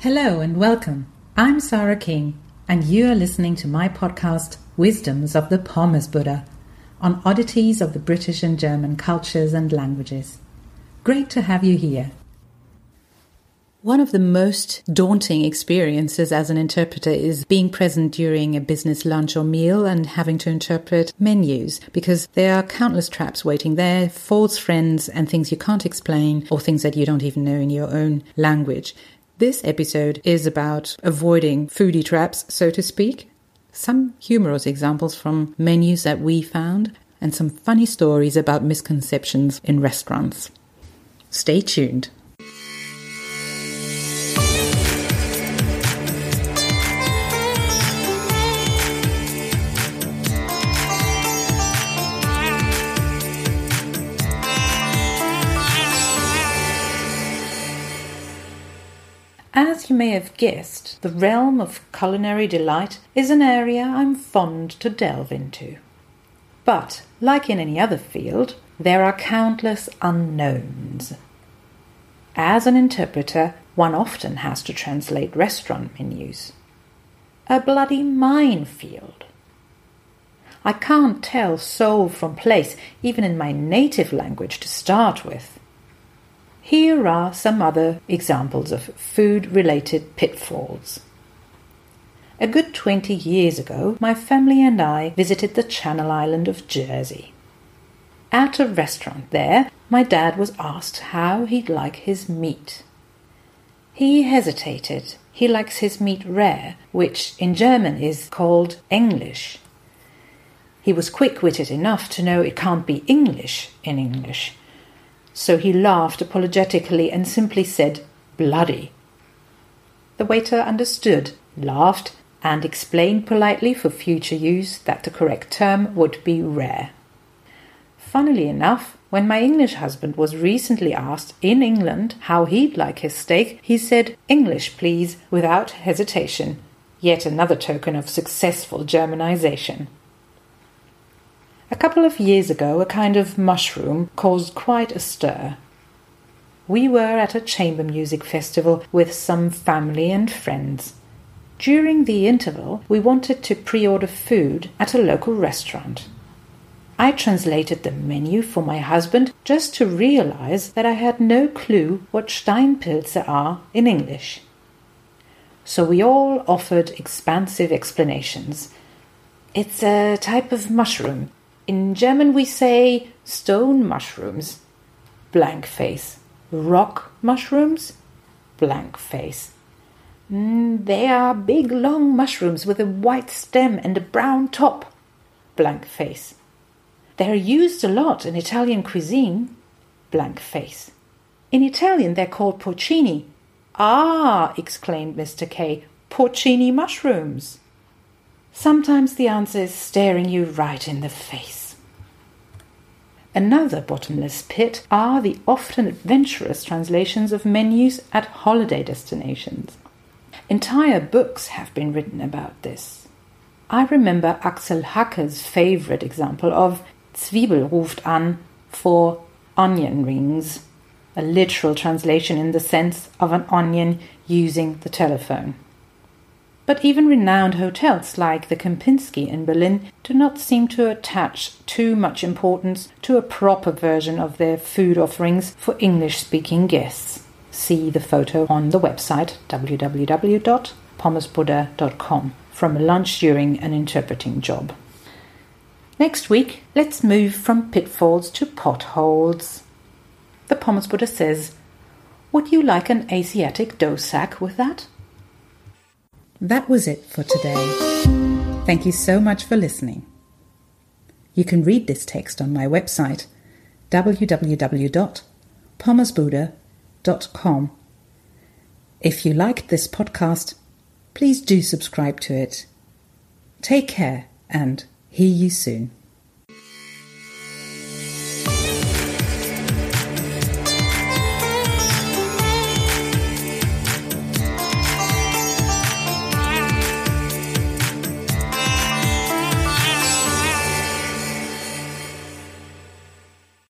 Hello and welcome. I'm Sarah King, and you are listening to my podcast, Wisdoms of the Pommes Buddha, on oddities of the British and German cultures and languages. Great to have you here. One of the most daunting experiences as an interpreter is being present during a business lunch or meal and having to interpret menus because there are countless traps waiting there, false friends, and things you can't explain or things that you don't even know in your own language. This episode is about avoiding foodie traps, so to speak, some humorous examples from menus that we found, and some funny stories about misconceptions in restaurants. Stay tuned. You may have guessed, the realm of culinary delight is an area I'm fond to delve into. But, like in any other field, there are countless unknowns. As an interpreter, one often has to translate restaurant menus. A bloody minefield. I can't tell sole from plaice, even in my native language to start with. Here are some other examples of food related pitfalls. A good 20 years ago, my family and I visited the Channel Island of Jersey. At a restaurant there, my dad was asked how he'd like his meat. He hesitated. He likes his meat rare, which in German is called English. He was quick witted enough to know it can't be English in English, so he laughed apologetically and simply said, Bloody. The waiter understood, laughed, and explained politely for future use that the correct term would be rare. Funnily enough, when my English husband was recently asked in England how he'd like his steak, he said, English, please, without hesitation. Yet another token of successful Germanization. A couple of years ago, a kind of mushroom caused quite a stir. We were at a chamber music festival with some family and friends. During the interval, we wanted to pre order food at a local restaurant. I translated the menu for my husband just to realize that I had no clue what Steinpilze are in English. So we all offered expansive explanations. It's a type of mushroom in German, we say stone mushrooms, blank face. Rock mushrooms, blank face. Mm, they are big, long mushrooms with a white stem and a brown top, blank face. They are used a lot in Italian cuisine, blank face. In Italian, they're called porcini. Ah, exclaimed Mr. K, porcini mushrooms. Sometimes the answer is staring you right in the face. Another bottomless pit are the often adventurous translations of menus at holiday destinations. Entire books have been written about this. I remember Axel Hacke's favorite example of Zwiebel ruft an for onion rings, a literal translation in the sense of an onion using the telephone. But even renowned hotels like the Kempinski in Berlin do not seem to attach too much importance to a proper version of their food offerings for English speaking guests. See the photo on the website www.pommesbuddha.com from a lunch during an interpreting job. Next week, let's move from pitfalls to potholes. The Pommes Buddha says, Would you like an Asiatic dough sack with that? That was it for today. Thank you so much for listening. You can read this text on my website www.pommesbuddha.com. If you liked this podcast, please do subscribe to it. Take care and hear you soon.